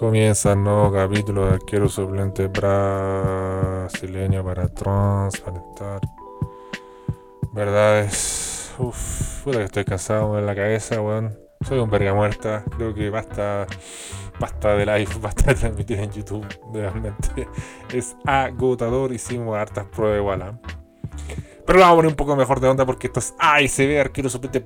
Comienza el nuevo capítulo de arquero suplente brasileño para transparentar verdades. Uff, puta que estoy cansado en la cabeza, weón. Soy un verga muerta. Creo que basta, basta de live, basta de transmitir en YouTube. Realmente es agotador. Hicimos hartas pruebas igual. ¿ah? Pero lo vamos a poner un poco mejor de onda porque esto es ve arquero suplente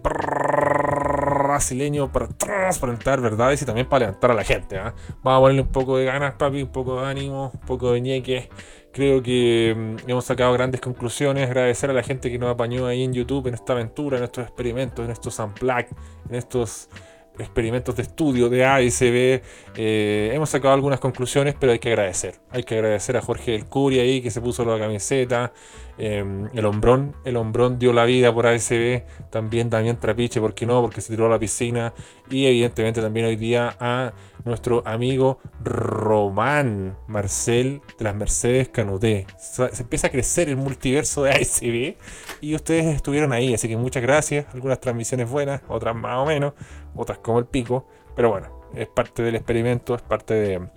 brasileño para transparentar verdades y también para levantar a la gente. ¿ah? Vamos a ponerle un poco de ganas, papi, un poco de ánimo, un poco de ñeque. Creo que mm, hemos sacado grandes conclusiones. Agradecer a la gente que nos apañó ahí en YouTube en esta aventura, en estos experimentos, en estos unplugged, en estos experimentos de estudio de A y eh, hemos sacado algunas conclusiones, pero hay que agradecer. Hay que agradecer a Jorge del Curi ahí que se puso la camiseta. Em, el hombrón, el hombrón dio la vida por ASB. También también Trapiche, ¿por qué no? Porque se tiró a la piscina. Y evidentemente también hoy día a nuestro amigo Román Marcel de las Mercedes Canuté. Se empieza a crecer el multiverso de ASB y ustedes estuvieron ahí, así que muchas gracias. Algunas transmisiones buenas, otras más o menos, otras como el pico, pero bueno, es parte del experimento, es parte de,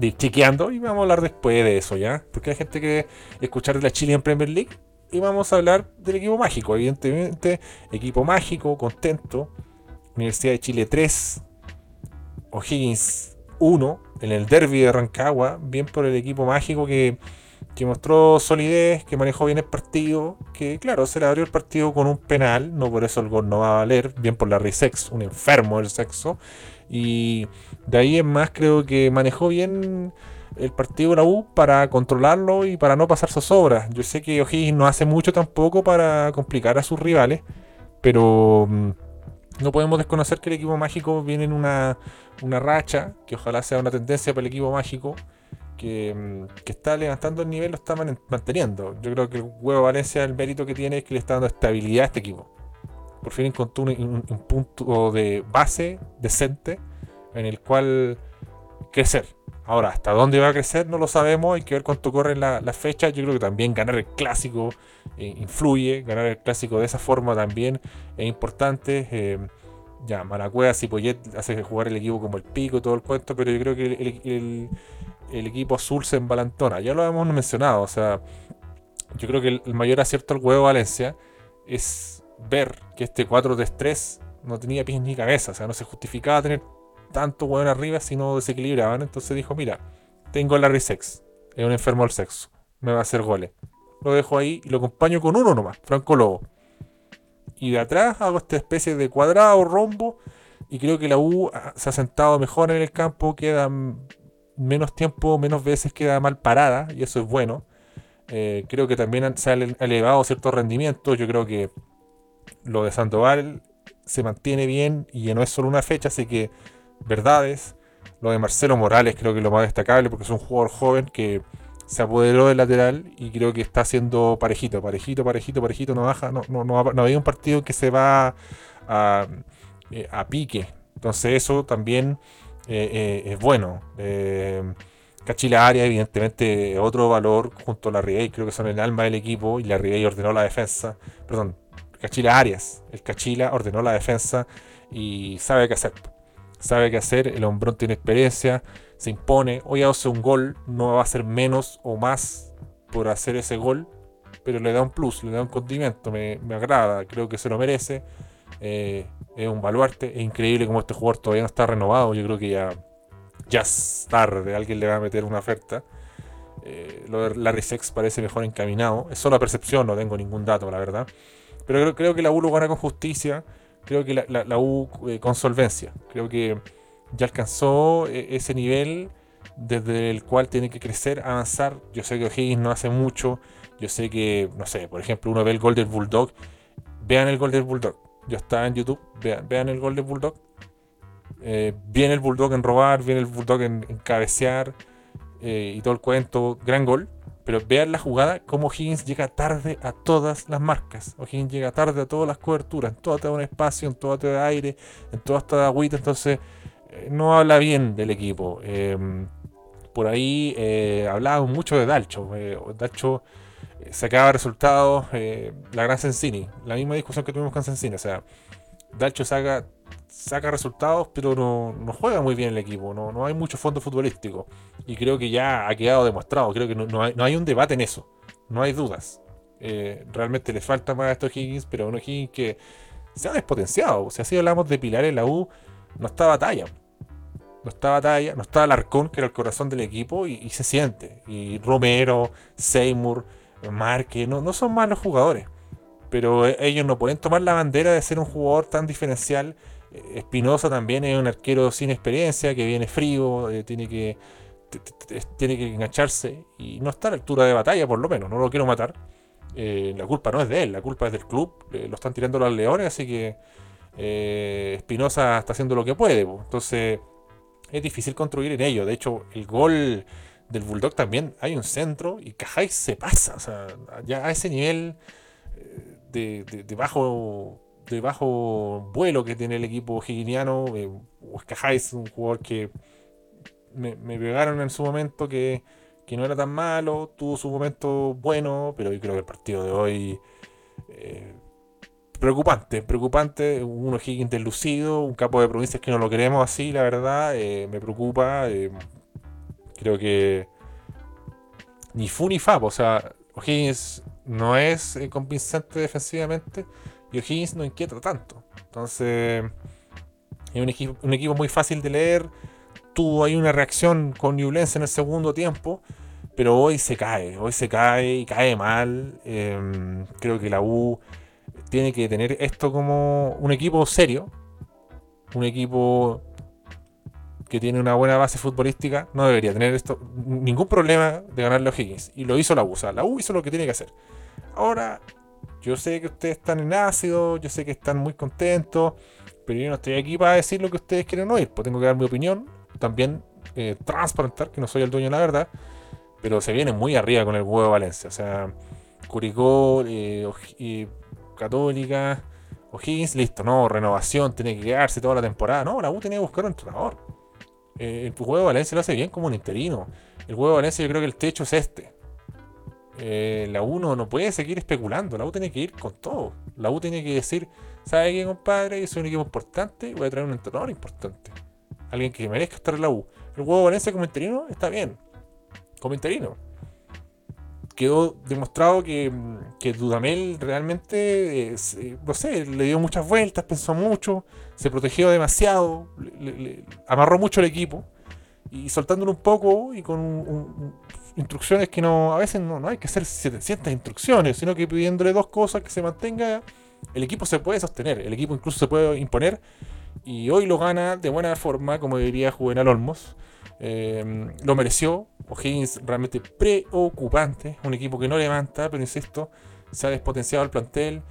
ir chequeando y vamos a hablar después de eso ya, porque hay gente que escuchar de la Chile en Premier League y vamos a hablar del equipo mágico, evidentemente, equipo mágico, contento, Universidad de Chile 3, O'Higgins 1 en el derby de Rancagua, bien por el equipo mágico que, mostró solidez, que manejó bien el partido, que claro, se le abrió el partido con un penal, no por eso el gol no va a valer, bien por la Risex, un enfermo del sexo, y de ahí en más creo que manejó bien el partido de la U para controlarlo y para no pasar zozobras. Yo sé que O'Higgins no hace mucho tampoco para complicar a sus rivales, pero mm, no podemos desconocer que el equipo mágico viene en una, racha, que ojalá sea una tendencia para el equipo mágico, que, mm, está levantando el nivel, lo está manteniendo. Yo creo que el huevo Valencia, el mérito que tiene es que le está dando estabilidad a este equipo. Por fin encontró un, punto de base decente en el cual crecer. Ahora, hasta dónde va a crecer no lo sabemos, hay que ver cuánto corren las la fechas. Yo creo que también ganar el clásico eh, influye, ganar el clásico de esa forma también es importante. Eh, ya, Maracueas y Poyet hace jugar el equipo como el pico todo el cuento, pero yo creo que el, equipo azul se embalantona. Ya lo hemos mencionado, o sea, yo creo que el, mayor acierto al huevo Valencia es ver que este 4 de estrés no tenía pies ni cabeza, o sea, no se justificaba tener tanto huevo arriba si no desequilibraban. Entonces dijo: Mira, tengo Larry Sex, es un enfermo del sexo, me va a hacer goles lo dejo ahí y lo acompaño con uno nomás, Franco Lobo. Y de atrás hago esta especie de cuadrado, rombo, y creo que la U se ha sentado mejor en el campo, queda menos tiempo, menos veces queda mal parada, y eso es bueno. Eh, creo que también se ha elevado cierto rendimiento, yo creo que lo de Sandoval se mantiene bien y no es solo una fecha, así que verdades. Lo de Marcelo Morales creo que es lo más destacable porque es un jugador joven que se apoderó del lateral y creo que está haciendo parejito, parejito, parejito, parejito, no baja, no, no, no, no había un partido que se va a, eh, pique. Entonces eso también eh, eh, es bueno. Cachila Arias, evidentemente, otro valor junto a la Ribey, creo que son el alma del equipo y la Ribey ordenó la defensa. Perdón, Cachila Arias, el Cachila ordenó la defensa y sabe qué hacer. Sabe qué hacer, el hombrón tiene experiencia se impone. Hoy hace un gol, no va a ser menos o más por hacer ese gol, pero le da un plus, le da un condimento, me, agrada, creo que se lo merece. Eh, es un baluarte, es increíble como este jugador todavía no está renovado. Yo creo que ya, ya es tarde, alguien le va a meter una oferta. Eh, lo de Larry Sex parece mejor encaminado. Es solo percepción, no tengo ningún dato, la verdad. Pero creo, creo que la U lo gana con justicia. Creo que la, U eh, con solvencia. Creo que ya alcanzó eh, ese nivel desde el cual tiene que crecer, avanzar. Yo sé que O'Higgins no hace mucho. Yo sé que, no sé, por ejemplo, uno ve el gol del Bulldog. Vean el gol del Bulldog. Ya está en YouTube. Vean, el gol del Bulldog. Eh, viene el Bulldog en robar, viene el Bulldog en, cabecear eh, y todo el cuento. Gran gol. Pero vean la jugada, cómo O'Higgins llega tarde a todas las marcas. O'Higgins llega tarde a todas las coberturas, en todo un espacio, en todo de aire, en toda esta agüita. Entonces, eh, no habla bien del equipo. Em, por ahí eh, mucho de Dalcho. Eh, Dalcho sacaba resultados, la gran Sensini, la misma discusión que tuvimos con Sensini. O sea, Dalcho saca, saca resultados, pero no, juega muy bien el equipo, no, no hay mucho fondo futbolístico. Y creo que ya ha quedado demostrado, creo que no, hay, un debate en eso, no hay dudas. Eh, realmente le falta más a estos Higgins, pero uno Higgins que se ha despotenciado. O sea, si hablamos de Pilar en la U, no está batalla. No está batalla, no está Alarcón, que era el corazón del equipo, y, se siente. Y Romero, Seymour, Márquez, no, no son malos jugadores. Pero e, ellos no pueden tomar la bandera de ser un jugador tan diferencial. Espinosa también es un arquero sin experiencia, que viene frío, eh, tiene que tiene que engancharse y no está a la altura de batalla, por lo menos. No lo quiero matar. Eh, la culpa no es de él, la culpa es del club. lo están tirando los leones, así que eh, Espinosa está haciendo lo que puede. Entonces es difícil construir en ello. De hecho, el gol del Bulldog también hay un centro y Cajay se pasa. O sea, ya a ese nivel eh, de, bajo de bajo vuelo que tiene el equipo higiniano. Eh, Cajay es un jugador que me, pegaron en su momento que, que, no era tan malo, tuvo su momento bueno, pero yo creo que el partido de hoy eh, preocupante, preocupante. Uno Higgins deslucido, un capo de provincias que no lo queremos así, la verdad, eh, me preocupa. Eh, creo que ni fu ni fa, o sea, O'Higgins no es convincente defensivamente y O'Higgins no inquieta tanto. Entonces, es un equipo, un equipo muy fácil de leer. Tuvo ahí una reacción con Newlands en el segundo tiempo, pero hoy se cae, hoy se cae y cae mal. creo que la U tiene que tener esto como un equipo serio, un equipo que tiene una buena base futbolística, no debería tener esto ningún problema de ganarle a Higgins. Y lo hizo la U, o sea, la U hizo lo que tiene que hacer. Ahora, yo sé que ustedes están en ácido, yo sé que están muy contentos, pero yo no estoy aquí para decir lo que ustedes quieren oír, pues tengo que dar mi opinión, también eh, transparentar que no soy el dueño de la verdad, pero se viene muy arriba con el huevo de Valencia, o sea, Curicó eh, Católica, O'Higgins, listo, no, renovación, tiene que quedarse toda la temporada. No, la U tenía que buscar un entrenador. Eh, el juego de Valencia lo hace bien como un interino. El juego de Valencia yo creo que el techo es este. Eh, la U no, puede seguir especulando, la U tiene que ir con todo. La U tiene que decir, ¿sabe qué, compadre? Yo soy un equipo importante voy a traer un entrenador importante. Alguien que merezca estar en la U. El de Valencia como interino está bien. Como interino quedó demostrado que, que Dudamel realmente, eh, no sé, le dio muchas vueltas, pensó mucho, se protegió demasiado, amarró mucho el equipo y soltándolo un poco y con instrucciones que no, a veces no, no, hay que hacer 700 instrucciones, sino que pidiéndole dos cosas que se mantenga, el equipo se puede sostener, el equipo incluso se puede imponer y hoy lo gana de buena forma, como diría Juvenal Olmos. Eh, lo mereció. O'Higgins realmente preocupante. Un equipo que no levanta, pero insisto, se ha despotenciado el plantel.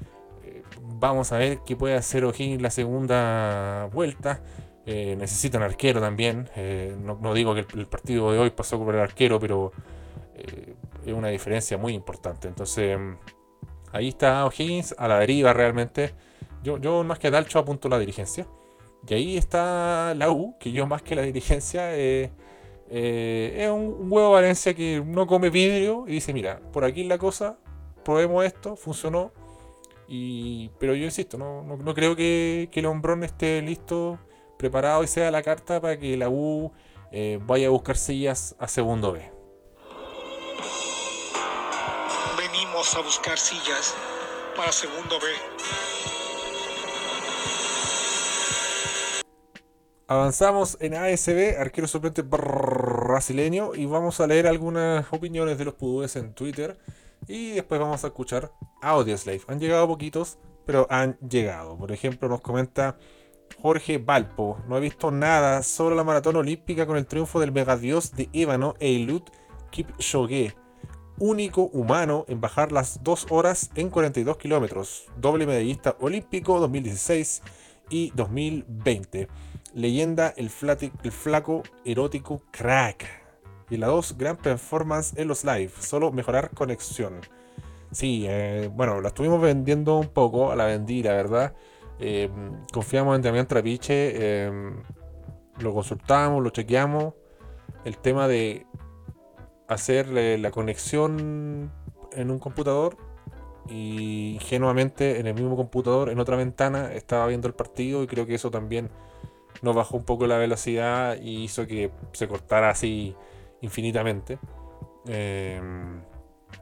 Eh, vamos a ver qué puede hacer O'Higgins la segunda vuelta. Eh, necesitan arquero también. No, digo que el, partido de hoy pasó por el arquero, pero es una diferencia muy importante. Entonces, ahí está O'Higgins a la deriva realmente. Yo, yo más que Dalcho apunto la dirigencia. Y ahí está la U, que yo más que la dirigencia eh, eh, es un, huevo Valencia que no come vidrio y dice, mira, por aquí la cosa, probemos esto, funcionó. Y, pero yo insisto, no, no, creo que, que, el hombrón esté listo, preparado y sea la carta para que la U eh, vaya a buscar sillas a segundo B. Venimos a buscar sillas para segundo B. Avanzamos en ASB, arquero suplente brasileño, y vamos a leer algunas opiniones de los pudúes en Twitter. Y después vamos a escuchar Audioslave. Han llegado poquitos, pero han llegado. Por ejemplo, nos comenta Jorge Valpo. No he visto nada, solo la maratón olímpica con el triunfo del megadios de Ébano Eilut Kipchoge. Único humano en bajar las 2 horas en 42 kilómetros. Doble medallista olímpico 2016 y 2020 leyenda el, el flaco erótico crack. Y la 2, gran performance en los live, solo mejorar conexión. Sí, eh, bueno, la estuvimos vendiendo un poco, a la vendí, la verdad. Eh, confiamos en Damián Trapiche, eh, lo consultamos, lo chequeamos. El tema de hacer la conexión en un computador y ingenuamente en el mismo computador, en otra ventana, estaba viendo el partido y creo que eso también nos bajó un poco la velocidad y hizo que se cortara así infinitamente. Em,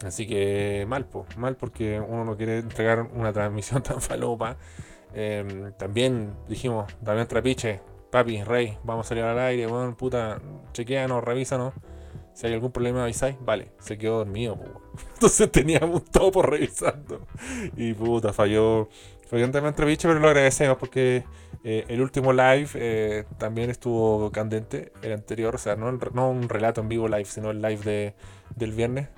así que mal, mal porque uno no quiere entregar una transmisión tan falopa. Em, también dijimos, Damián Trapiche, papi, rey, vamos a salir al aire, bueno, puta, chequeanos, revísanos. Si hay algún problema avisáis, vale, se quedó dormido, Entonces teníamos todo por revisando. Y puta, falló. Falló un tema pero lo agradecemos porque eh, el último live eh, también estuvo candente. El anterior, o sea, no, no, un relato en vivo live, sino el live de, del viernes.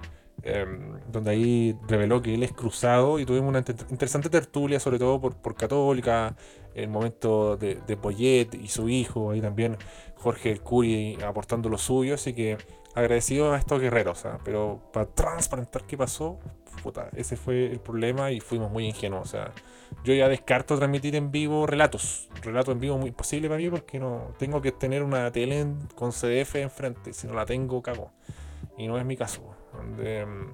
Em, donde ahí reveló que él es cruzado y tuvimos una interesante tertulia, sobre todo por, Católica, el momento de, de Poyet y su hijo, ahí también Jorge el Curi aportando lo suyo, así que agradecido a estos guerreros, ¿ah? pero para transparentar qué pasó, puta, ese fue el problema y fuimos muy ingenuos. O sea, yo ya descarto transmitir en vivo relatos. Relato en vivo muy imposible para mí porque no tengo que tener una tele con CDF enfrente. Si no la tengo, cago. Y no es mi caso. Donde, mm,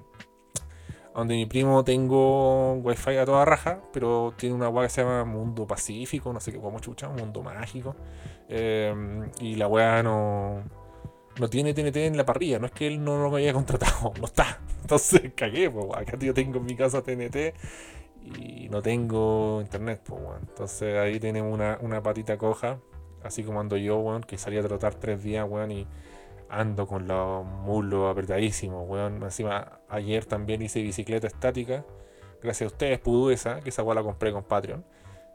donde mi primo tengo wifi a toda raja, pero tiene una web que se llama Mundo Pacífico, no sé qué, como chucha, Mundo Mágico. Eh, y la weá no no tiene TNT en la parrilla, no es que él no lo haya contratado, no está. Entonces cagué, pues, acá yo tengo en mi casa TNT y no tengo internet, pues, Entonces ahí tenemos una, una, patita coja, así como ando yo, weón, que salí a trotar tres días, weón, y ando con los muslos apretadísimos, weón. Encima, ayer también hice bicicleta estática, gracias a ustedes, esa, que esa weón la compré con Patreon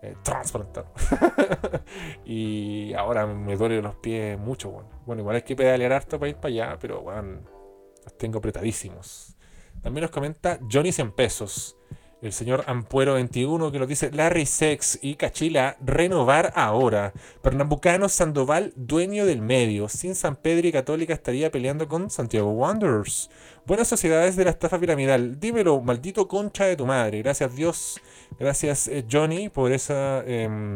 eh, y ahora me duele los pies mucho, bueno. Bueno, igual hay que pedalear harto para ir para allá, pero bueno, los tengo apretadísimos. También nos comenta Johnny 100 pesos. El señor Ampuero 21 que nos dice Larry Sex y Cachila renovar ahora. Pernambucano Sandoval dueño del medio. Sin San Pedro y Católica estaría peleando con Santiago Wanderers. Buenas sociedades de la estafa piramidal. Dímelo, maldito concha de tu madre. Gracias Dios. Gracias eh, Johnny por esa... Em,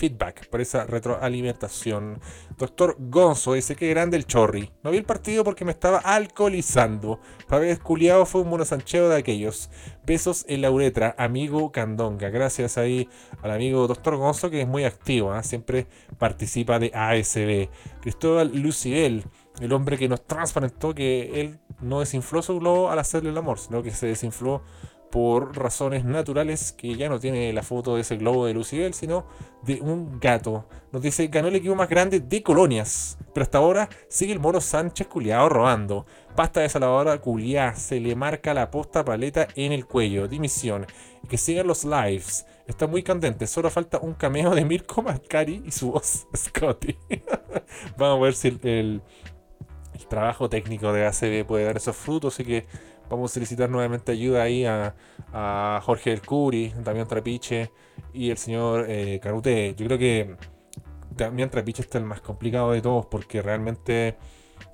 feedback, por esa retroalimentación. Doctor Gonzo dice que grande el chorri. No vi el partido porque me estaba alcoholizando. Pabés culiado fue un monosancheo de aquellos. Besos en la uretra, amigo Candonga. Gracias ahí al amigo Doctor Gonzo que es muy activo, ¿ah? siempre participa de ASB. Cristóbal Lucibel, el hombre que nos transparentó que él no desinfló su globo al hacerle el amor, sino que se desinfló por razones naturales que ya no tiene la foto de ese globo de Lucibel, sino de un gato. Nos dice, ganó el equipo más grande de colonias, pero hasta ahora sigue el Moro Sánchez culiado robando. Pasta de saladora culiá, se le marca la posta paleta en el cuello. Dimisión. Que sigan los lives. Está muy candente, solo falta un cameo de Mirko Macari y su voz Scotty. Vamos a ver si el, el, trabajo técnico de ACB puede dar esos frutos, así que Vamos a solicitar nuevamente ayuda ahí a, Jorge del Curi, Damián Trapiche y el señor eh, Carute. Yo creo que Damián Trapiche está el más complicado de todos porque realmente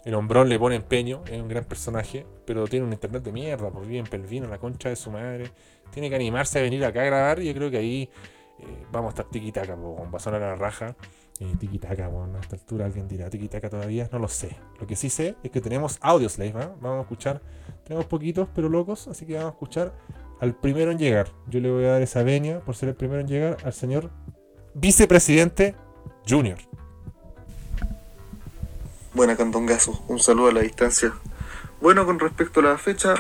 el hombrón le pone empeño, es un gran personaje, pero tiene un internet de mierda, por bien pelvino, la concha de su madre. Tiene que animarse a venir acá a grabar y yo creo que ahí eh, vamos a estar tiquitaca, con va a la raja. Eh, tiquitaca, bueno, a esta altura alguien dirá tiquitaca todavía, no lo sé. Lo que sí sé es que tenemos audio slave, ¿eh? vamos a escuchar tenemos poquitos, pero locos, así que vamos a escuchar al primero en llegar. Yo le voy a dar esa venia por ser el primero en llegar al señor vicepresidente Junior. Buena Candongazo, un saludo a la distancia. Bueno, con respecto a la fecha,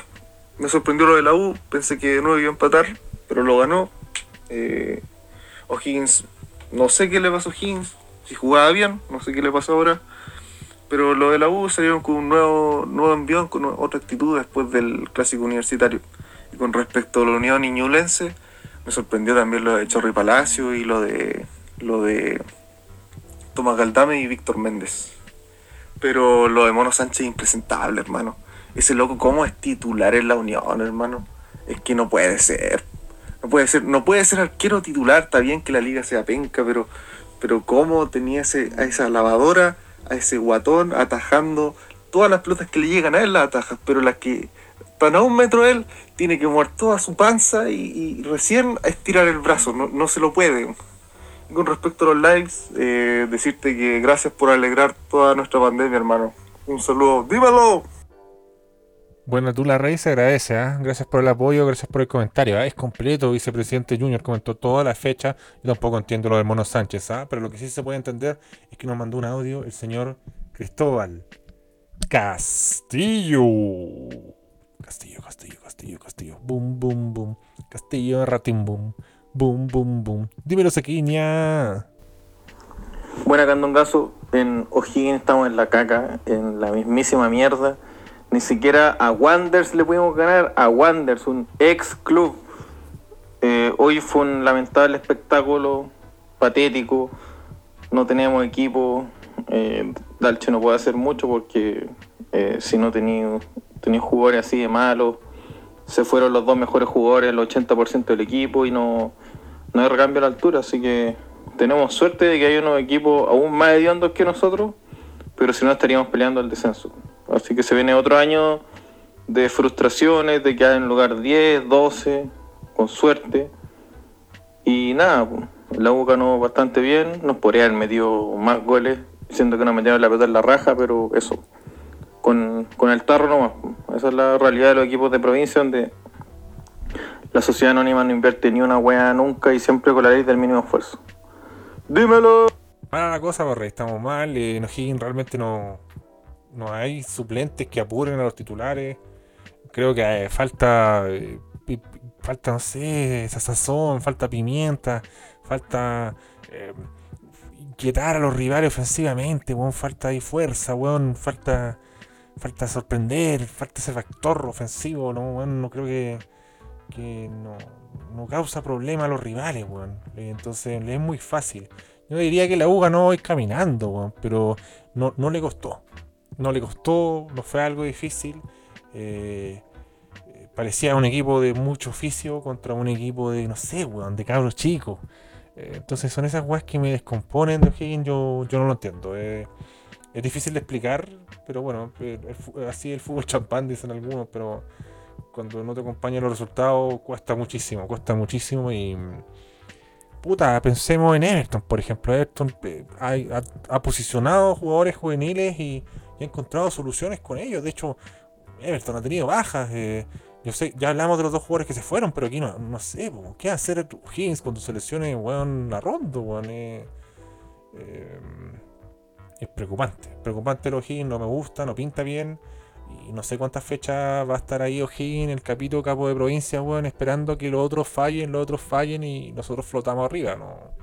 me sorprendió lo de la U, pensé que no iba a empatar, pero lo ganó. Eh, O'Higgins, no sé qué le pasó a O'Higgins, si jugaba bien, no sé qué le pasó ahora. Pero lo de la U salieron con un nuevo, nuevo envión, con otra actitud después del clásico universitario. Y con respecto a la Unión Iñulense, me sorprendió también lo de Chorri Palacio y lo de lo de Tomás Galdame y Víctor Méndez. Pero lo de Mono Sánchez es impresentable, hermano. Ese loco, ¿cómo es titular en la Unión, hermano? Es que no puede ser. No puede ser, no puede ser arquero titular, está bien que la liga sea penca, pero, pero cómo tenía ese, a esa lavadora a ese guatón atajando todas las pelotas que le llegan a él las atajas, pero las que están a un metro de él, tiene que mover toda su panza y, recién estirar el brazo, no, se lo puede. Y con respecto a los lives, eh, decirte que gracias por alegrar toda nuestra pandemia, hermano. Un saludo, ¡dímelo! Bueno, tú la Rey se agradece, ¿ah? gracias por el apoyo, gracias por el comentario. ¿ah? Es completo, vicepresidente Junior comentó toda la fecha. Yo tampoco entiendo lo del Mono Sánchez, ¿ah? pero lo que sí se puede entender es que nos mandó un audio el señor Cristóbal Castillo. Castillo, Castillo, Castillo, Castillo. Boom, boom, boom. Castillo, ratim, boom. Boom, boom, boom. Dímelo, Sequiña. Buena Candongazo, en O'Higgins estamos en la caca, en la mismísima mierda. Ni siquiera a Wanders le pudimos ganar, a Wanders, un ex club. Eh, hoy fue un lamentable espectáculo, patético. No tenemos equipo. Eh, Dalche no puede hacer mucho porque eh, si no tenía, jugadores así de malos, se fueron los dos mejores jugadores, el 80% del equipo y no, no hay recambio a la altura. Así que tenemos suerte de que hay unos equipos aún más hediondos que nosotros, pero si no estaríamos peleando el descenso. Así que se viene otro año de frustraciones, de quedar en lugar 10, 12, con suerte. Y nada, pues, la U ganó bastante bien, nos podría haber metido más goles, siendo que nos metieron la pelota la raja, pero eso, con, con el tarro nomás. pues. Esa es la realidad de los equipos de provincia, donde la sociedad anónima no invierte ni una wea nunca y siempre con la ley del mínimo esfuerzo. Dímelo. Mala la cosa, porque estamos mal. eh, O'Higgins realmente no, no hay suplentes que apuren a los titulares. Creo que eh, falta, eh, falta, no sé, esa sazón, falta pimienta, falta eh, inquietar a los rivales ofensivamente, weón, falta ahí fuerza, weón, falta, falta sorprender, falta ese factor ofensivo, no, no creo que, que no, no causa problema a los rivales, weón. Entonces le es muy fácil. Yo diría que la U ganó hoy caminando, pero no, no le costó. No le costó, no fue algo difícil. Eh, parecía un equipo de mucho oficio contra un equipo de, no sé, weón, de cabros chicos. Eh, entonces son esas weas que me descomponen de O'Higgins, yo, yo no lo entiendo. Eh, es difícil de explicar, pero bueno, el así el fútbol champán, dicen algunos, pero cuando no te acompañan los resultados cuesta muchísimo, cuesta muchísimo y... Puta, pensemos en Everton, por ejemplo. Everton ha posicionado jugadores juveniles y, y ha encontrado soluciones con ellos. De hecho, Everton ha tenido bajas. eh, yo sé, ya hablamos de los dos jugadores que se fueron, pero aquí no, no sé, po, ¿qué hacer Higgins cuando se lesione, weón, a Rondo, weón? Eh, eh, es preocupante. Preocupante los O'Higgins, no me gusta, no pinta bien. Y no sé cuántas fechas va a estar ahí O'Higgins, el capítulo capo de provincia, weón, esperando que los otros fallen, los otros fallen y nosotros flotamos arriba, ¿no?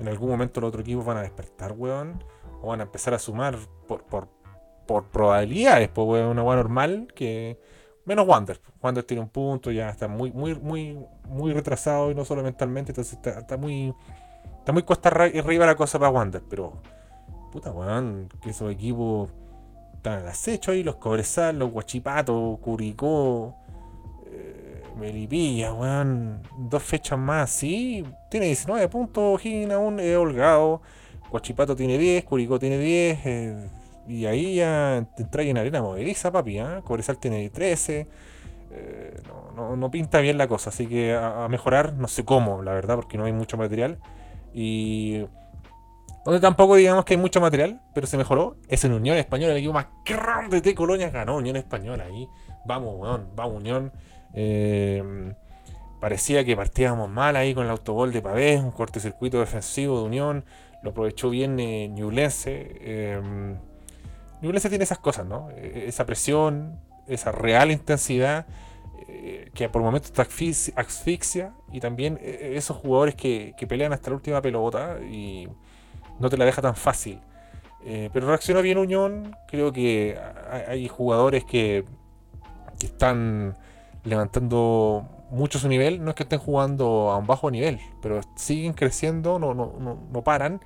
En algún momento los otros equipos van a despertar, weón, o van a empezar a sumar por, por, por probabilidades, pues, weón, una weá normal que. Menos Wander. Wander tiene un punto, ya está muy, muy, muy, muy retrasado y no solo mentalmente, entonces está, muy. Está muy cuesta arriba la cosa para Wander, pero. Puta weón, que esos equipos están al acecho ahí, los Cobresal, los Guachipato, Curicó, eh, Melipilla, weón. Dos fechas más, sí. Tiene 19 puntos, Higgins aún es holgado. Guachipato tiene 10, Curicó tiene 10. eh, y ahí ya te trae en arena movediza, papi. ¿ah? Cobresal tiene 13. eh, no, no- no pinta bien la cosa, así que a, mejorar, no sé cómo, la verdad, porque no hay mucho material. Y donde tampoco digamos que hay mucho material, pero se mejoró, es en Unión Española, el equipo más grande de Colonia ganó Unión Española ahí. Vamos, weón, vamos Unión. Eh, parecía que partíamos mal ahí con el autogol de Pavés, un cortocircuito defensivo de Unión. Lo aprovechó bien eh. Eh, Ñublense tiene esas cosas, ¿no? Eh, esa presión, esa real intensidad eh, que por momentos te asfixia, y también eh, esos jugadores que, que pelean hasta la última pelota y no te la deja tan fácil. Eh, pero reaccionó bien Unión. Creo que ha- hay jugadores que, que están levantando mucho su nivel. No es que estén jugando a un bajo nivel, pero siguen creciendo, no, no, no, no paran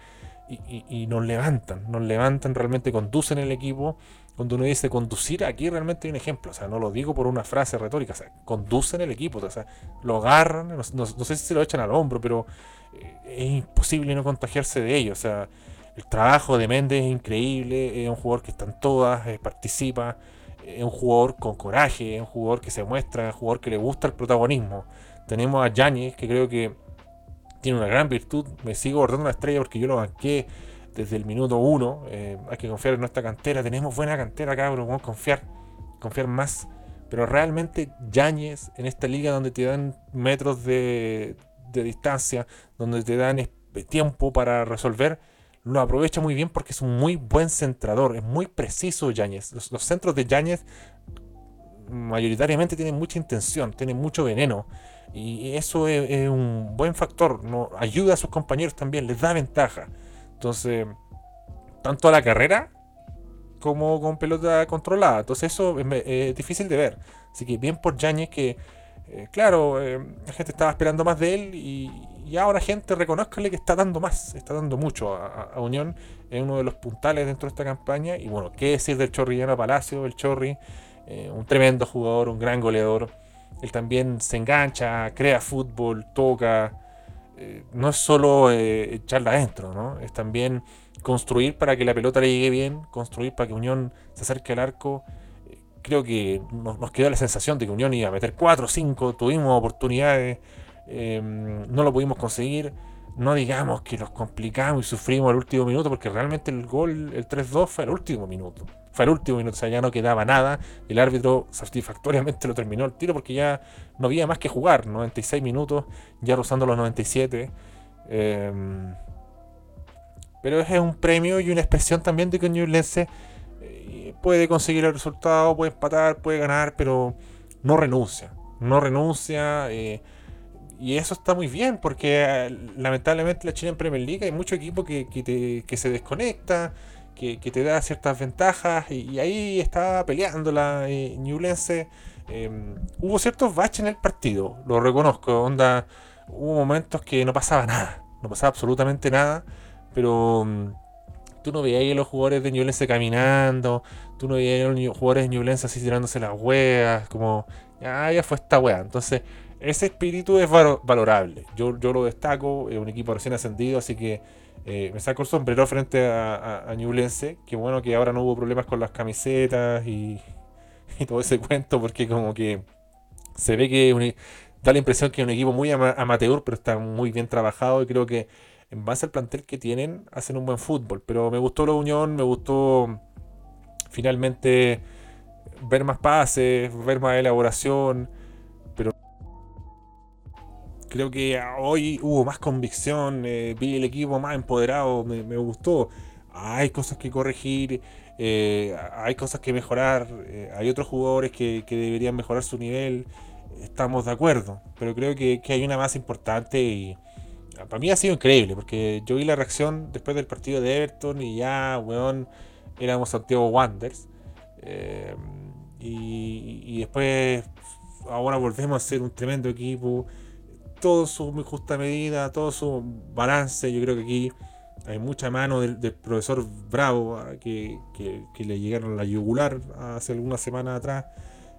y, nos levantan. Nos levantan, realmente conducen el equipo. Cuando uno dice conducir, aquí realmente hay un ejemplo. O sea, no lo digo por una frase retórica. O sea, conducen el equipo. O sea, lo agarran. No, sé si se lo echan al hombro, pero eh, es imposible no contagiarse de ello. O sea, el trabajo de Méndez es increíble. Es un jugador que está en todas, eh, participa. Es un jugador con coraje. Es un jugador que se muestra. Es un jugador que le gusta el protagonismo. Tenemos a Yáñez, que creo que tiene una gran virtud. Me sigo bordando la estrella porque yo lo banqué desde el minuto uno. Eh, hay que confiar en nuestra cantera. Tenemos buena cantera, cabrón. Vamos a confiar. Confiar más. Pero realmente Yáñez en esta liga donde te dan metros de, de distancia, donde te dan tiempo para resolver, lo aprovecha muy bien porque es un muy buen centrador, es muy preciso Yáñez. Los, centros de Yáñez mayoritariamente tienen mucha intención, tienen mucho veneno. Y eso es, un buen factor, ¿no? ayuda a sus compañeros también, les da ventaja. Entonces, tanto a la carrera como con pelota controlada. Entonces eso es, difícil de ver. Así que bien por Yáñez que, eh, claro, eh, la gente estaba esperando más de él y, y ahora gente reconozcale que está dando más, está dando mucho a, Unión, es uno de los puntales dentro de esta campaña. Y bueno, qué decir del Chorrillano Palacio, el Chorri, eh, un tremendo jugador, un gran goleador. Él también se engancha, crea fútbol, toca. Eh, no es solo eh, echarla adentro, ¿no? Es también construir para que la pelota le llegue bien, construir para que Unión se acerque al arco. Creo que nos, nos quedó la sensación de que Unión iba a meter 4 o 5, tuvimos oportunidades Em, no lo pudimos conseguir. No digamos que los complicamos y sufrimos el último minuto, porque realmente el gol, el 3-2, fue el último minuto. Fue el último minuto, o sea, ya no quedaba nada. El árbitro satisfactoriamente lo terminó el tiro porque ya no había más que jugar. 96 minutos, ya rozando los 97. Em, pero es un premio y una expresión también de que Ñublense eh, puede conseguir el resultado, puede empatar, puede ganar, pero no renuncia. No renuncia. Eh, y eso está muy bien, porque eh, lamentablemente la China en Premier League hay mucho equipo que, que, se desconecta, que, te da ciertas ventajas, y, ahí está peleando la eh, Newlense. Em, hubo ciertos baches en el partido, lo reconozco, onda, hubo momentos que no pasaba nada, no pasaba absolutamente nada, pero mm, tú no veías a los jugadores de Newlense caminando, tú no veías a los jugadores de Newlense así tirándose las hueas, como, ya, ya fue esta wea. Entonces, ese espíritu es valorable. Yo, yo lo destaco, es un equipo recién ascendido, así que eh, me saco el sombrero frente a, a, Ñublense. Qué bueno que ahora no hubo problemas con las camisetas y, todo ese cuento, porque como que se ve que da la impresión que es un equipo muy amateur, pero está muy bien trabajado y creo que en base al plantel que tienen hacen un buen fútbol. Pero me gustó la unión, me gustó finalmente ver más pases, ver más elaboración Creo que hoy hubo más convicción, eh, vi el equipo más empoderado, me, gustó. Hay cosas que corregir, eh, hay cosas que mejorar, eh, hay otros jugadores que, deberían mejorar su nivel, estamos de acuerdo, pero creo que, hay una más importante y para mí ha sido increíble, porque yo vi la reacción después del partido de Everton y ya, weón, éramos Santiago Wanderers. y, y después ahora volvemos a ser un tremendo equipo todo su justa medida, todo su balance. Yo creo que aquí hay mucha mano del, profesor Bravo ah, que, le llegaron la yugular hace algunas semanas atrás.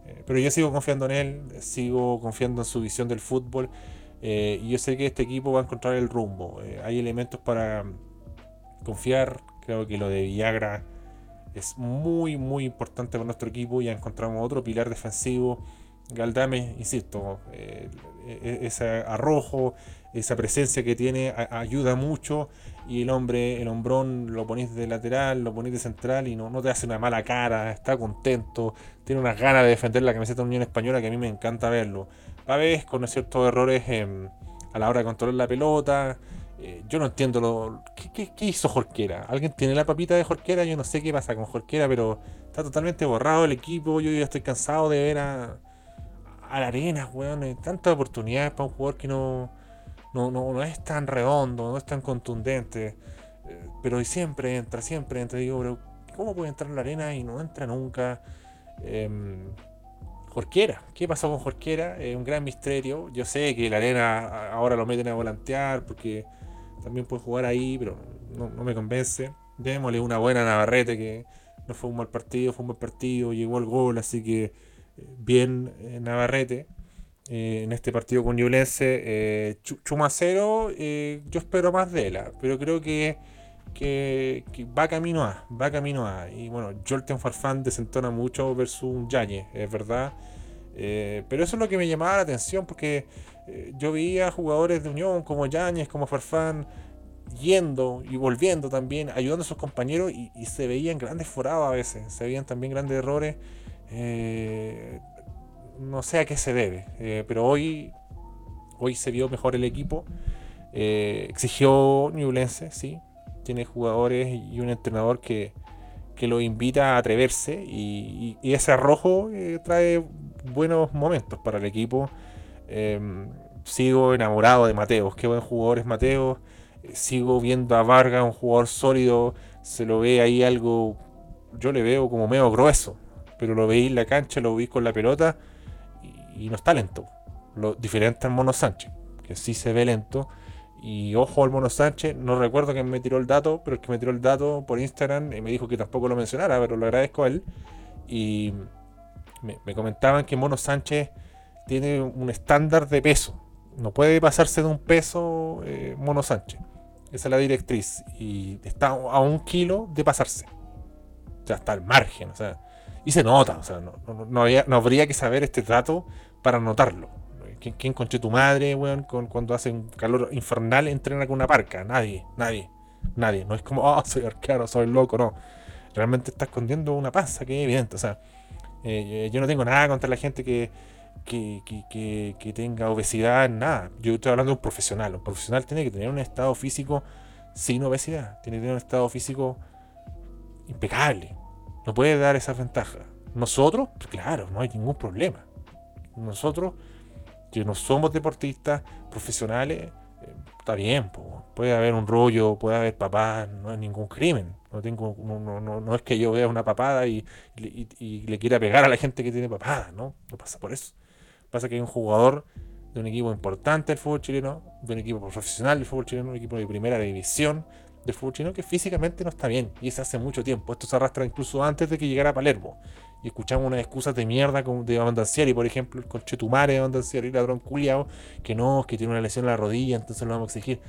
Eh, pero yo sigo confiando en él, sigo confiando en su visión del fútbol. Eh, y yo sé que este equipo va a encontrar el rumbo. Eh, hay elementos para confiar. Creo que lo de Villagra es muy, muy importante para nuestro equipo. Ya encontramos otro pilar defensivo Galdame, insisto, eh, e-, ese arrojo, esa presencia que tiene ayuda mucho y el hombre, el hombrón lo ponéis de lateral, lo ponéis de central y no, no te hace una mala cara, está contento, tiene unas ganas de defender la camiseta de Unión Española que a mí me encanta verlo. A veces con ciertos errores a la hora de controlar la pelota. Eh, yo no entiendo lo. ¿qué, hizo Jorquera? ¿Alguien tiene la papita de Jorquera? Yo no sé qué pasa con Jorquera, pero está totalmente borrado el equipo. Yo ya estoy cansado de ver a, a la arena, weón. Hay tantas oportunidades para un jugador que no, no, no, es tan redondo, no es tan contundente. Eh, pero siempre entra, siempre entra. Digo, pero ¿cómo puede entrar a la arena y no entra nunca? Jorquera, ¿qué pasó con Jorquera? Es un gran misterio. Yo sé que la arena ahora lo meten a volantear porque también puede jugar ahí, pero no, me convence. Démosle una buena Navarrete que no fue un mal partido, fue un buen partido, llegó el gol, así que bien eh, Navarrete eh, en este partido con Ñublense. Eh, Chumacero, yo espero más de él, pero creo que, que, va camino a, va camino a. Y bueno, Jolten Farfán desentona mucho versus un Yañez, es verdad. pero eso es lo que me llamaba la atención porque yo veía jugadores de Unión como Yañez, como Farfán, yendo y volviendo también, ayudando a sus compañeros y, y se veían grandes forados a veces, se veían también grandes errores. Eh, no sé a qué se debe, eh, pero hoy, hoy se vio mejor el equipo. Eh, exigió Newlense, sí. Tiene jugadores y un entrenador que, que lo invita a atreverse y, ese arrojo eh, trae buenos momentos para el equipo. Em, sigo enamorado de Mateos, qué buen jugador es Mateos. sigo viendo a Vargas, un jugador sólido, se lo ve ahí algo, yo le veo como medio grueso, pero lo veis en la cancha, lo veis con la pelota y, no está lento. Lo diferente al Mono Sánchez, que sí se ve lento. Y ojo al Mono Sánchez, no recuerdo quién me tiró el dato, pero el que me tiró el dato por Instagram y me dijo que tampoco lo mencionara, pero lo agradezco a él. Y me, comentaban que Mono Sánchez tiene un estándar de peso. No puede pasarse de un peso eh, Mono Sánchez. Esa es la directriz. Y está a un kilo de pasarse. O sea, está al margen. O sea, y se nota, o sea, no, no, habría que saber este dato para notarlo. ¿Quién, quién tu madre, weón, con, cuando hace un calor infernal entrena con una parca? Nadie, nadie, nadie. No es como, oh, soy arquero, soy loco, no. Realmente está escondiendo una panza que es evidente. O sea, eh, yo no tengo nada contra la gente que, que, que, que, tenga obesidad, nada. Yo estoy hablando de un profesional. Un profesional tiene que tener un estado físico sin obesidad. Tiene que tener un estado físico impecable. No puede dar esa ventaja. Nosotros, claro, no hay ningún problema. Nosotros, que no somos deportistas profesionales, eh, está bien, puede haber un rollo, puede haber papás, no es ningún crimen. No, tengo, no, no, no es que yo vea una papada y, le quiera pegar a la gente que tiene papada, ¿no? No pasa por eso. Pasa que hay un jugador de un equipo importante del fútbol chileno, de un equipo profesional del fútbol chileno, un equipo de primera división, del fútbol chino que físicamente no está bien. Y es hace mucho tiempo. Esto se arrastra incluso antes de que llegara a Palermo. Y escuchamos unas excusas de mierda como de Abandancieri, por ejemplo, el conchetumare de Abandancieri, ladrón culiao, que no, que tiene una lesión en la rodilla, entonces lo vamos a exigir.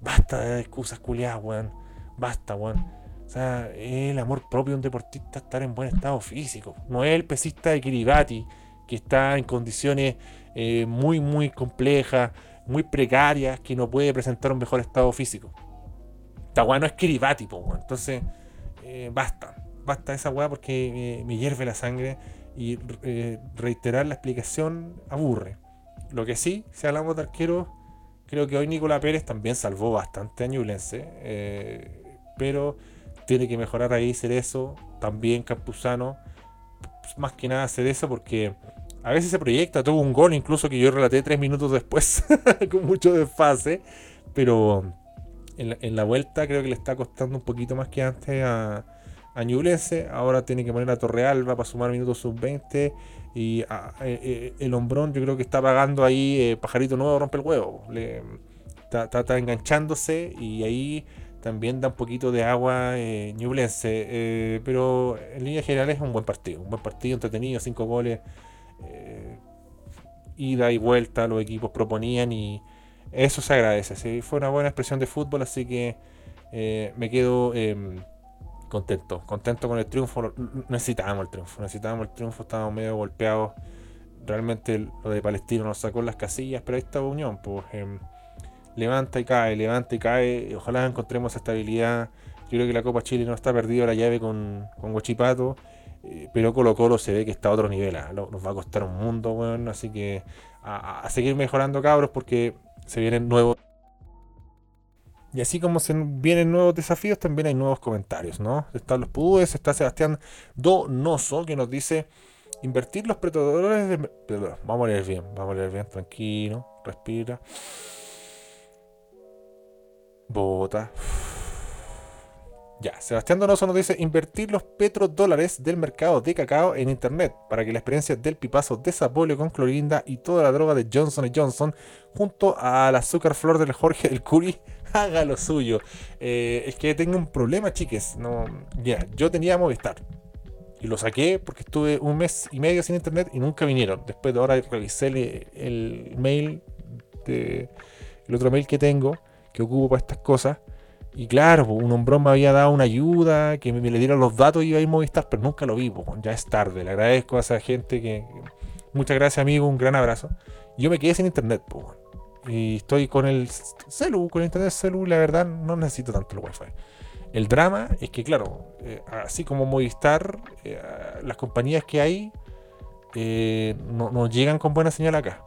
Basta de excusas culiadas, weón. Basta, weón. O sea, es el amor propio de un deportista estar en buen estado físico. No es el pesista de Kiribati, que está en condiciones eh, muy, muy complejas, muy precarias, que no puede presentar un mejor estado físico. Esta weá no es Kiribati, Entonces, eh, basta. Basta esa weá porque me hierve la sangre y eh, reiterar la explicación aburre. Lo que sí, si hablamos de arqueros, creo que hoy Nicolás Pérez también salvó bastante a Ñublense. Eh, pero tiene que mejorar ahí Cerezo, también Campuzano. Más que nada hacer eso porque a veces se proyecta, tuvo un gol incluso que yo relaté tres minutos después, con mucho desfase. Pero en la, vuelta creo que le está costando un poquito más que antes a, a Ahora tiene que poner a Torrealba para sumar minutos sub-20. Y eh, eh, el hombrón yo creo que está pagando ahí eh, Pajarito Nuevo rompe el huevo. Le, está, enganchándose y ahí también da un poquito de agua eh, pero en línea general es un buen partido. Un buen partido entretenido, cinco goles. ida y vuelta, los equipos proponían y eso se agradece. ¿sí? Fue una buena expresión de fútbol, así que eh, me quedo em, contento. Contento con el triunfo. Necesitábamos el triunfo. Necesitábamos el triunfo. Estábamos medio golpeados. Realmente lo de Palestino nos sacó las casillas, pero ahí está Unión. Pues, em, levanta y cae, levanta y cae. Ojalá encontremos estabilidad. Yo creo que la Copa Chile no está perdido la llave con, con Guachipato. Eh, pero Colo Colo se ve que está a otro nivel. ¿ah? Nos va a costar un mundo, bueno, así que a, seguir mejorando cabros porque se vienen nuevos. Y así como se vienen nuevos desafíos, también hay nuevos comentarios, ¿no? Están los Pudúes, está Sebastián Donoso que nos dice invertir los predadores de... vamos a leer bien, vamos a leer bien, tranquilo, respira. Bota. Ya, Sebastián Donoso nos dice invertir los petrodólares del mercado de cacao en internet para que la experiencia del pipazo de Sapolio con clorinda y toda la droga de Johnson Johnson junto al azúcar flor del Jorge del Curi haga lo suyo. Eh, es que tengo un problema, chiques. No, ya, yo tenía Movistar y lo saqué porque estuve un mes y medio sin internet y nunca vinieron. Después de ahora revisé el, mail el otro mail que tengo que ocupo para estas cosas y claro, un hombrón me había dado una ayuda, que me, le dieron los datos y iba a ir Movistar, pero nunca lo vi, ya es tarde. Le agradezco a esa gente que. Muchas gracias, amigo, un gran abrazo. Yo me quedé sin internet, y estoy con el celu, con el internet celu, la verdad no necesito tanto el wifi. El drama es que, claro, eh, así como Movistar, eh, las compañías que hay eh, no, no llegan con buena señal acá.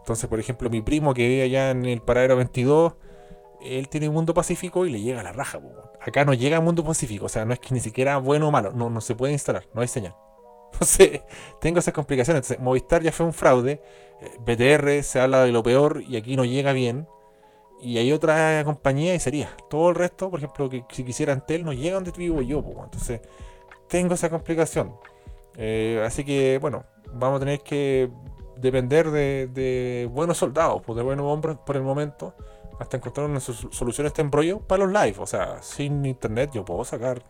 Entonces, por ejemplo, mi primo que vive allá en el paradero 22, él tiene Mundo Pacífico y le llega a la raja. Acá no llega a Mundo Pacífico, o sea, no es que ni siquiera bueno o malo, no, no se puede instalar, no hay señal. Entonces, tengo esas complicaciones. Movistar ya fue un fraude, eh, BTR se habla de lo peor y aquí no llega bien. Y hay otra compañía y sería. Todo el resto, por ejemplo, que si quisiera Antel, no llega donde vivo yo. Entonces, tengo esa complicación. Eh, así que, bueno, vamos a tener que depender de, buenos soldados, de buenos hombres por el momento, hasta encontrar una sol- solución a este embrollo para los live. O sea, sin internet yo puedo sacar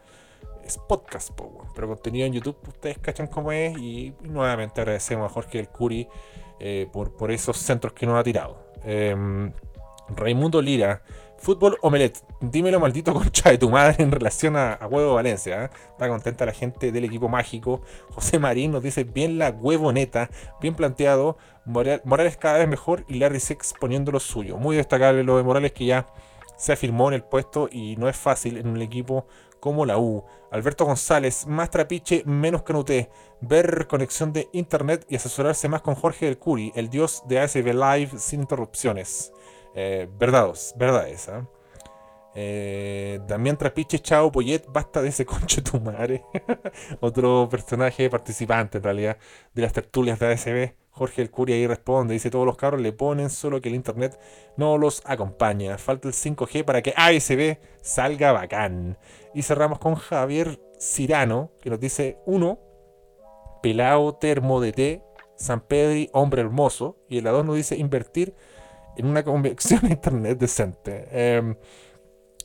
es podcast, pero contenido en YouTube ustedes cachan cómo es. Y, nuevamente agradecemos a Jorge del Curi eh, por, por esos centros que nos ha tirado. Em, Raimundo Lira, fútbol omelet, dímelo maldito concha de tu madre en relación a, Huevo Valencia. ¿eh? Está contenta la gente del equipo mágico. José Marín nos dice bien la huevo neta, bien planteado. Moral- Morales cada vez mejor y Larry Sex poniendo lo suyo. Muy destacable lo de Morales que ya se afirmó en el puesto y no es fácil en un equipo como la U. Alberto González, más trapiche, menos canuté. Ver conexión de internet y asesorarse más con Jorge del Curi, el dios de ASB Live sin interrupciones. Eh, verdados, verdades. ¿ah? Eh, Damián Trapiche, chao, Poyet, basta de ese conche tu madre. Otro personaje participante en realidad de las tertulias de ASB. Jorge el Curi ahí responde, dice todos los cabros le ponen, solo que el internet no los acompaña. Falta el 5G para que ASB salga bacán. Y cerramos con Javier Cirano, que nos dice uno, pelao termo de té, San Pedri, hombre hermoso. Y el la 2 nos dice invertir en una conexión a internet decente. Em,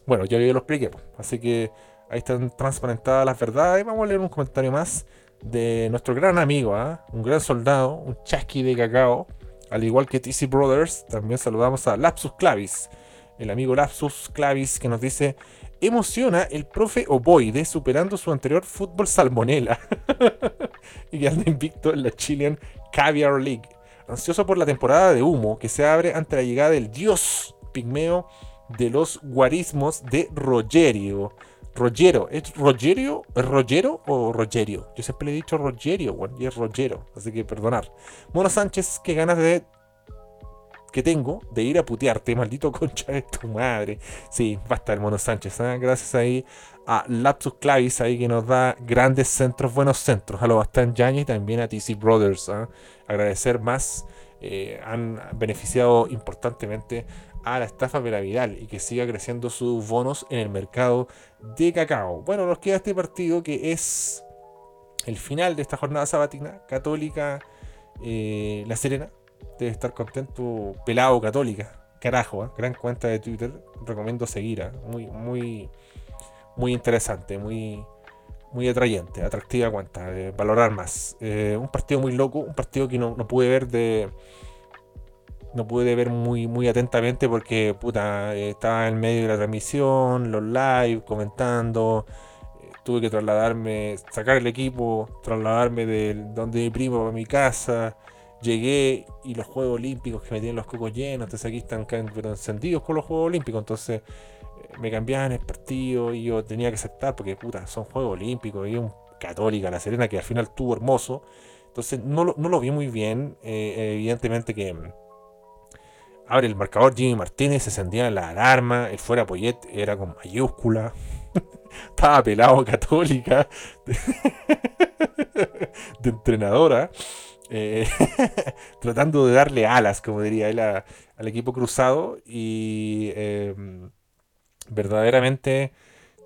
bueno, yo ya lo expliqué, así que ahí están transparentadas las verdades. Vamos a leer un comentario más de nuestro gran amigo, ¿ah? un gran soldado, un chasqui de cacao, al igual que TC Brothers. También saludamos a Lapsus Clavis, el amigo Lapsus Clavis que nos dice: Emociona el profe Oboide superando su anterior fútbol salmonela y quedando invicto en la Chilean Caviar League. Ansioso por la temporada de humo que se abre ante la llegada del dios pigmeo de los guarismos de Rogerio. Rogero, ¿es Rogerio? ¿Es Rogero o Rogerio? Yo siempre le he dicho Rogerio, weón, y es Rogero, así que perdonar. Mono Sánchez, qué ganas de que tengo de ir a putearte, maldito concha de tu madre. Sí, basta el Mono Sánchez, ¿ah? gracias ahí a Lapsus Clavis ahí que nos da grandes centros, buenos centros, a lo Bastán Yañez y también a TC Brothers. ¿ah? Agradecer más, eh, han beneficiado importantemente a la estafa piramidal y que siga creciendo sus bonos en el mercado de cacao. Bueno, nos queda este partido que es el final de esta jornada sabatina, Católica eh, La Serena. Estar contento, pelado Católica. Carajo, ¿eh? gran cuenta de Twitter. Recomiendo seguir. ¿eh? Muy, muy, muy interesante, muy, muy atrayente, atractiva cuenta. de valorar más. Eh, un partido muy loco, un partido que no, no pude ver de no pude ver muy, muy atentamente porque puta, eh, estaba en medio de la transmisión, los live, comentando. eh, tuve que trasladarme, sacar el equipo, trasladarme de donde mi primo a mi casa. Llegué y los Juegos Olímpicos que me tienen los cocos llenos, entonces aquí están encendidos con los Juegos Olímpicos, entonces eh, me cambiaban el partido y yo tenía que aceptar porque puta, son Juegos Olímpicos y un Católica La Serena que al final tuvo hermoso. Entonces no lo, vi muy bien, eh, evidentemente que mm, abre el marcador Jimmy Martínez, se encendía la alarma, el fuera Poyet era con mayúscula, estaba pelado católica de entrenadora, eh, tratando de darle alas, como diría él, a- al equipo cruzado y eh, verdaderamente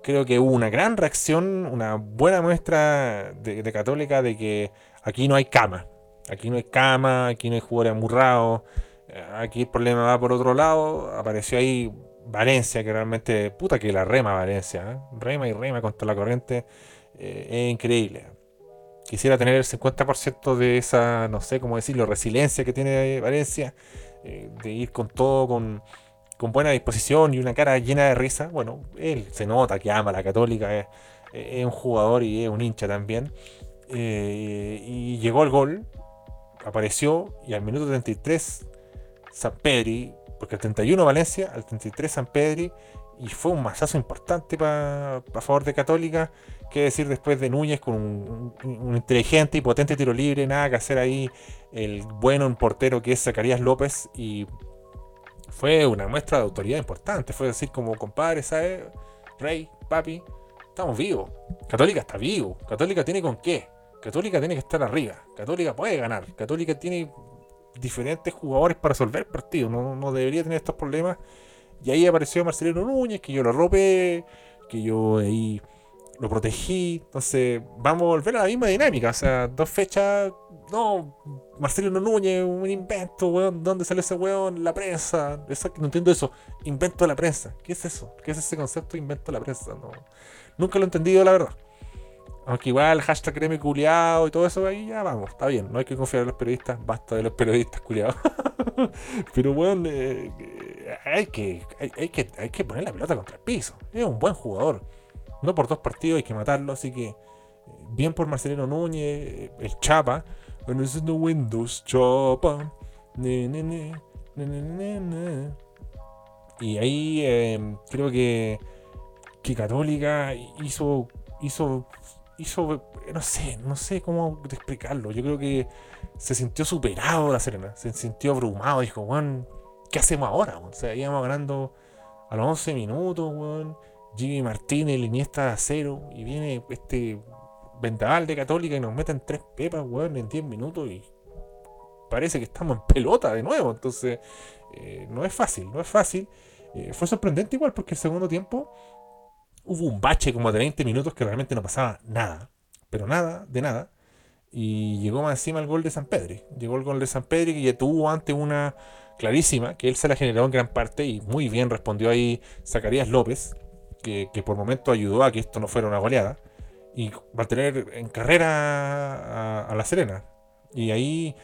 creo que hubo una gran reacción, una buena muestra de, Católica de que aquí no hay cama, aquí no hay cama, aquí no hay jugadores amurrados. Eh, Aquí el problema va por otro lado. Apareció ahí Valencia, que realmente, puta que la rema Valencia. ¿eh? Rema y rema contra la corriente. es increíble. Quisiera tener el 50% de esa, no sé cómo decirlo, resiliencia que tiene Valencia. eh, de ir con todo, con, con buena disposición y una cara llena de risa. Bueno, él se nota que ama a la católica. Es, es un jugador y es un hincha también. Eh, y llegó el gol. Apareció y al minuto 33 San Pedri, porque al 31 Valencia, al 33 San Pedri y fue un masazo importante para favor de Católica. Que decir después de Núñez con un, inteligente y potente tiro libre, nada que hacer ahí. El bueno, un portero que es Zacarías López. Y fue una muestra de autoridad importante. Fue decir, como compadre, ¿sabes? Rey, papi, estamos vivos. Católica está vivo. Católica tiene con qué. Católica tiene que estar arriba. Católica puede ganar. Católica tiene diferentes jugadores para resolver partidos. No, no debería tener estos problemas y ahí apareció Marcelino Núñez, que yo lo ropé, que yo ahí lo protegí. Entonces, vamos a volver a la misma dinámica. O sea, dos fechas. No, Marcelino Núñez, un invento, weón. ¿Dónde sale ese weón? La prensa. Exacto, no entiendo eso. Invento de la prensa. ¿Qué es eso? ¿Qué es ese concepto de invento de la prensa? No, nunca lo he entendido, la verdad. Aunque igual hashtag creme culiado y todo eso, ahí ya vamos, está bien, no hay que confiar en los periodistas, basta de los periodistas culiados. Pero bueno, eh, hay, que, hay, que, hay que poner la pelota contra el piso. Es un buen jugador. No por dos partidos hay que matarlo, así que bien por Marcelino Núñez, el Chapa. Bueno, es Windows Chapa. y ahí eh, creo que, que Católica hizo, hizo hizo, no sé, no sé cómo explicarlo. Yo creo que se sintió superado la Serena, se sintió abrumado. Dijo, weón, ¿qué hacemos ahora? O sea, íbamos ganando a los 11 minutos, weón. Jimmy Martínez, Iniesta a cero, y viene este vendaval de Católica y nos meten tres pepas, weón, en 10 minutos y parece que estamos en pelota de nuevo. Entonces, eh, no es fácil, no es fácil. Eh, fue sorprendente igual porque el segundo tiempo hubo un bache como de 20 minutos que realmente no pasaba nada, pero nada, de nada. Y llegó más encima el gol de San Pedro. Llegó el gol de San Pedro que ya tuvo antes una clarísima, que él se la generó en gran parte y muy bien respondió ahí Zacarías López, que, por momento ayudó a que esto no fuera una goleada. Y va a tener en carrera a, La Serena. Y ahí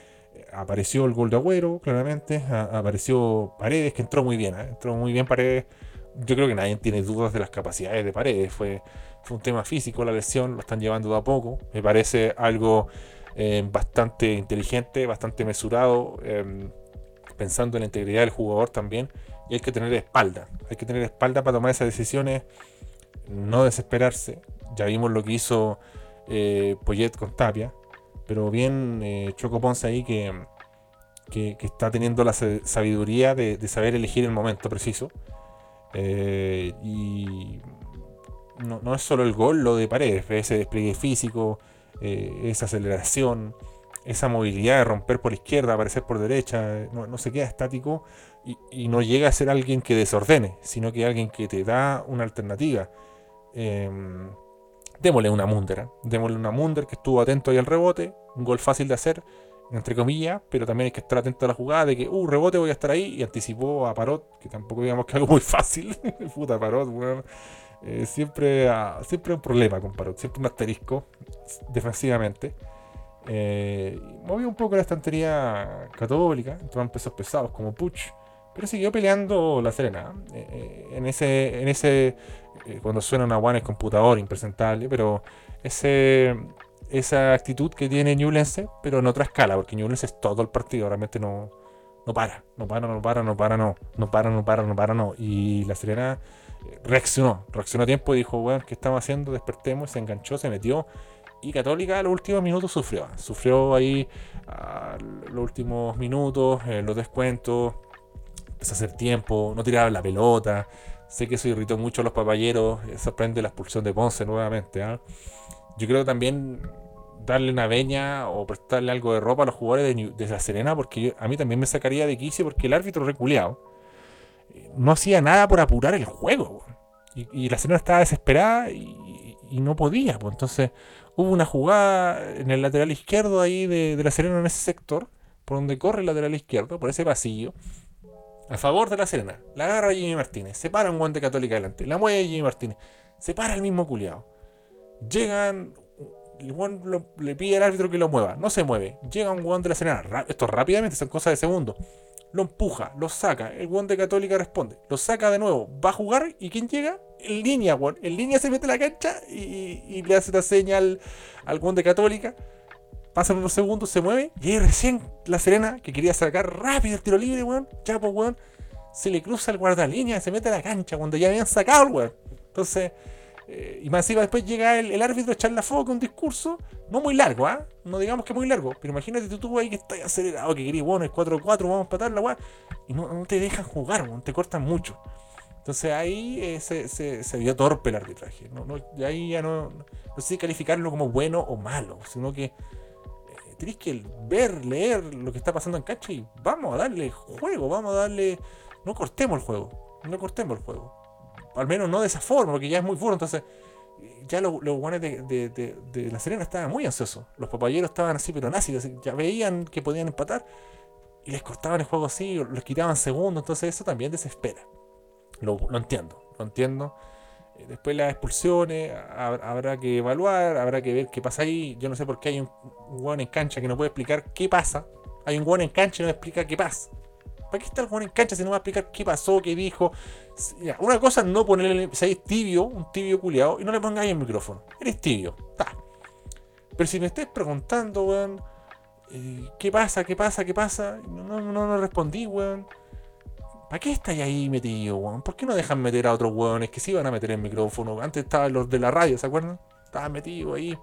apareció el gol de Agüero, claramente. apareció Paredes, que entró muy bien. ¿eh? Entró muy bien Paredes yo creo que nadie tiene dudas de las capacidades de Paredes. Fue, fue un tema físico la lesión, lo están llevando de a poco. Me parece algo eh, bastante inteligente, bastante mesurado, em, pensando en la integridad del jugador también. Y hay que tener espalda, hay que tener espalda para tomar esas decisiones, no desesperarse. Ya vimos lo que hizo eh, Poyet con Tapia, pero bien eh, Choco Ponce ahí que, que, está teniendo la sabiduría de saber elegir el momento preciso. Eh, y no, es solo el gol lo de Paredes, ese despliegue físico, eh, esa aceleración, esa movilidad de romper por izquierda, aparecer por derecha, no, se queda estático y, no llega a ser alguien que desordene, sino que alguien que te da una alternativa. Em, démosle una Munder, ¿eh? démosle una Munder que estuvo atento ahí al rebote, un gol fácil de hacer, entre comillas, pero también hay que estar atento a la jugada de que, uh, rebote voy a estar ahí, y anticipó a Parot, que tampoco digamos que algo muy fácil, puta Parot, weón. Eh, siempre, ah, siempre un problema con Parot, siempre un asterisco defensivamente. Eh, movió un poco la estantería católica, entraron pesos pesados como Puch, pero siguió peleando la Serena. Eh, en ese, en ese cuando suena una buena computador impresentable, pero ese esa actitud que tiene Newlense, pero en otra escala, porque Newlense es todo el partido, realmente no, no para, no para, no para, no para, no, no para, no para, no para, no. Y la Serena eh, reaccionó, reaccionó a tiempo y dijo, bueno, ¿qué estamos haciendo? Despertemos, se enganchó, se metió. Y Católica en los últimos minutos sufrió, sufrió ahí los últimos minutos, eh, los descuentos, empezó a hacer tiempo, no tiraba la pelota. Sé que eso irritó mucho a los papayeros, eh, sorprende la expulsión de Ponce nuevamente. ¿ah? Yo creo que también darle una veña o prestarle algo de ropa a los jugadores de, La Serena, porque a mí también me sacaría de quicio porque el árbitro reculeado eh, no hacía nada por apurar el juego. Y, La Serena estaba desesperada y, no podía. Entonces hubo una jugada en el lateral izquierdo ahí de, La Serena en ese sector, por donde corre el lateral izquierdo, por ese pasillo. A favor de la Serena. La agarra Jimmy Martínez. Se para un guante católica adelante. La mueve Jimmy Martínez. Se para el mismo culiado. Llegan el le pide al árbitro que lo mueva, no se mueve. Llega un guante de la Serena, esto rápidamente, son cosas de segundo. Lo empuja, lo saca, el guante Católica responde, lo saca de nuevo, va a jugar y ¿quién llega? En línea. En línea se mete a la cancha y, le hace la señal al guante Católica. Pasan unos segundos, se mueve y ahí recién la Serena, que quería sacar rápido el tiro libre, weón, chapo, weón, se le cruza el guardalínea, se mete a la cancha cuando ya habían sacado el weón. Entonces, eh, y más encima después llega el, el árbitro a echar la foca, un discurso, no muy largo, ¿ah? No digamos que muy largo, pero imagínate tú, tú ahí que estás acelerado, que querés, bueno, es 4-4, vamos a empatar la weá, y no, te dejan jugar, weón, te cortan mucho. Entonces ahí eh, se, se, vio torpe el arbitraje. No, no, ahí ya no, no sé calificarlo como bueno o malo, sino que tenés que ver, leer lo que está pasando en cancha y vamos a darle juego, vamos a darle. No cortemos el juego, no cortemos el juego. Al menos no de esa forma, porque ya es muy puro. Entonces, eh, ya los, los guanes de, de, La Serena estaban muy ansiosos. Los papayeros estaban así, pero nacidos. Ya veían que podían empatar y les cortaban el juego así, les quitaban segundos. Entonces, eso también desespera. Lo, lo entiendo, lo entiendo. Eh, Después las expulsiones, hab- habrá que evaluar, habrá que ver qué pasa ahí. Yo no sé por qué hay un hueón en cancha que no puede explicar qué pasa. Hay un hueón en cancha y no explica qué pasa. ¿Para qué está el hueón en cancha si no va a explicar qué pasó, qué dijo? Una cosa es no ponerle, si hay tibio, un tibio culiado, y no le pongáis el micrófono. Eres tibio, está. Pero si me estés preguntando, weón, eh, ¿qué pasa, qué pasa, qué pasa? no, no, no respondí, weón. ¿Para qué estáis ahí metido, weón? ¿Por qué no dejan meter a otros weones que sí iban a meter el micrófono? Antes estaban los de la radio, ¿se acuerdan? Estaban metidos ahí.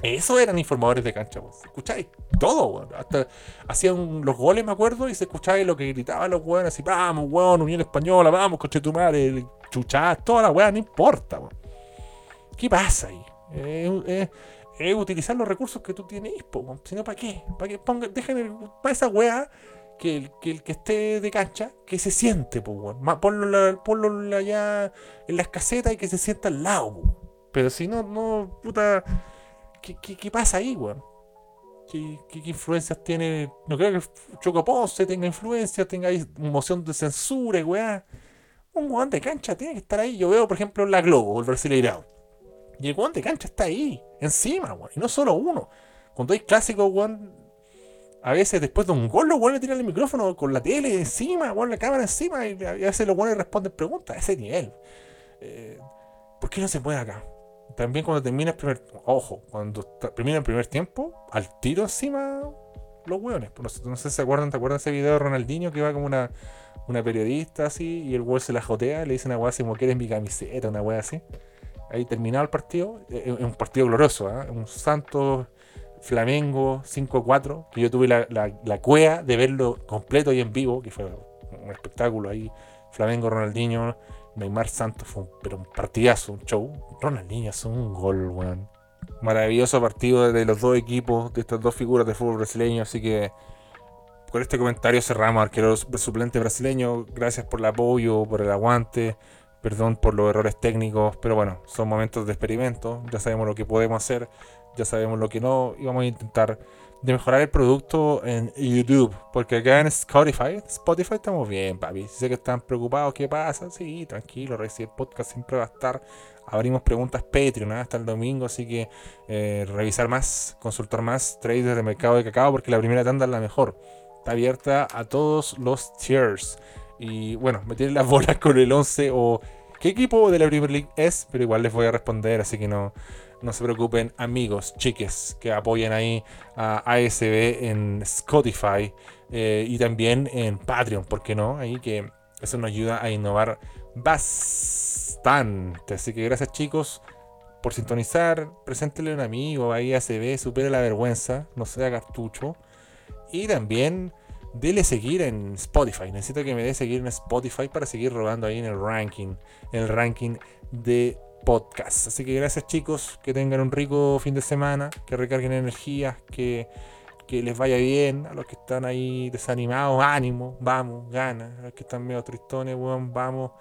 Eso eran informadores de cancha, weón. ¿Escucháis? Todo, weón. Hasta hacían los goles, me acuerdo, y se escucháis lo que gritaban los weones, así, vamos, weón, Unión Española, vamos, coche tu madre, chuchás, toda la weá, no importa, weón. ¿Qué pasa ahí? Eh, eh, es utilizar los recursos que tú tienes, weón. si no, ¿para qué? ¿Para qué? Ponga, dejen el- para esa weá que el, que esté de cancha, que se siente, weón. Ma- Ponlo, la- ponlo allá en las casetas y que se sienta al lado, po. Pero si no, no, puta. ¿Qué, qué, qué pasa ahí, weón? ¿Qué, qué, influencias tiene? No creo que Choco Ponce tenga influencias, tenga ahí moción de censura, weá. Un weón de cancha tiene que estar ahí. Yo veo, por ejemplo, la Globo, el Brasileirao. Y el weón de cancha está ahí, encima, weón. Y no solo uno. Cuando hay clásicos, weón, a veces después de un gol los weones tiran el micrófono con la tele encima, weón, la cámara encima, y a veces los weones responden preguntas a ese nivel. Eh, ¿Por qué no se puede acá? También cuando termina el primer. Ojo, cuando termina el primer tiempo, al tiro encima los. No, sé- no sé si se acuerdan, ¿te acuerdan ese video de Ronaldinho que va como una, una periodista así y el weón se la jotea? Le dice una weá así como que eres mi camiseta, una weá así. Ahí terminado el partido, eh, es un partido glorioso, ¿ah? un Santos Flamengo 5-4, que yo tuve la, la, cuea de verlo completo y en vivo, que fue un espectáculo ahí. Flamengo, Ronaldinho, Neymar Santos, fue un, pero un partidazo, un show. Ronaldinho es un gol, weón. Maravilloso partido de los dos equipos, de estas dos figuras de fútbol brasileño, así que con este comentario cerramos, arquero suplente brasileño. Gracias por el apoyo, por el aguante. Perdón por los errores técnicos, pero bueno, son momentos de experimento. Ya sabemos lo que podemos hacer, ya sabemos lo que no, y vamos a intentar de mejorar el producto en YouTube. Porque acá en Spotify, Spotify estamos bien, papi. Sé que están preocupados, ¿qué pasa? Sí, tranquilo, Reci, el podcast siempre va a estar. Abrimos preguntas Patreon ¿eh? hasta el domingo, así que eh, revisar más, consultar más traders de mercado de cacao, porque la primera tanda es la mejor. Está abierta a todos los tiers. Y bueno, me tienen las bolas con el 11 o qué equipo de la Premier League es, pero igual les voy a responder, así que no, no se preocupen, amigos, chiques, que apoyen ahí a ASB en Spotify eh, y también en Patreon, ¿por qué no? Ahí que eso nos ayuda a innovar bastante. Así que gracias, chicos, por sintonizar. Preséntele a un amigo ahí a ASB, supere la vergüenza, no sea cartucho. Y también dele seguir en Spotify. Necesito que me dé seguir en Spotify para seguir robando ahí en el ranking, en el ranking de podcast. Así que gracias chicos, que tengan un rico fin de semana, que recarguen energías, que, que les vaya bien. A los que están ahí desanimados, ánimo, vamos, gana. A los que están medio tristones, weón, vamos.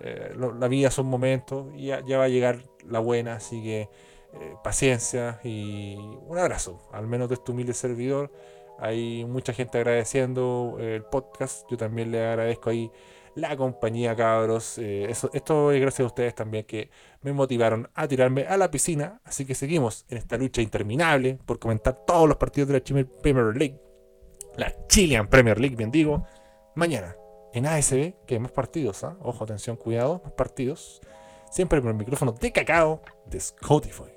Eh, la vida son momentos y ya, ya va a llegar la buena, así que eh, paciencia y un abrazo, al menos de este humilde servidor. Hay mucha gente agradeciendo eh, el podcast. Yo también le agradezco ahí la compañía, cabros. Eh, eso, esto es gracias a ustedes también que me motivaron a tirarme a la piscina. Así que seguimos en esta lucha interminable por comentar todos los partidos de la Chile Premier League. La Chilean Premier League, bien digo. Mañana en ASB, que hay más partidos. ¿ah? Ojo, atención, cuidado, más partidos. Siempre con el micrófono de cacao de Spotify.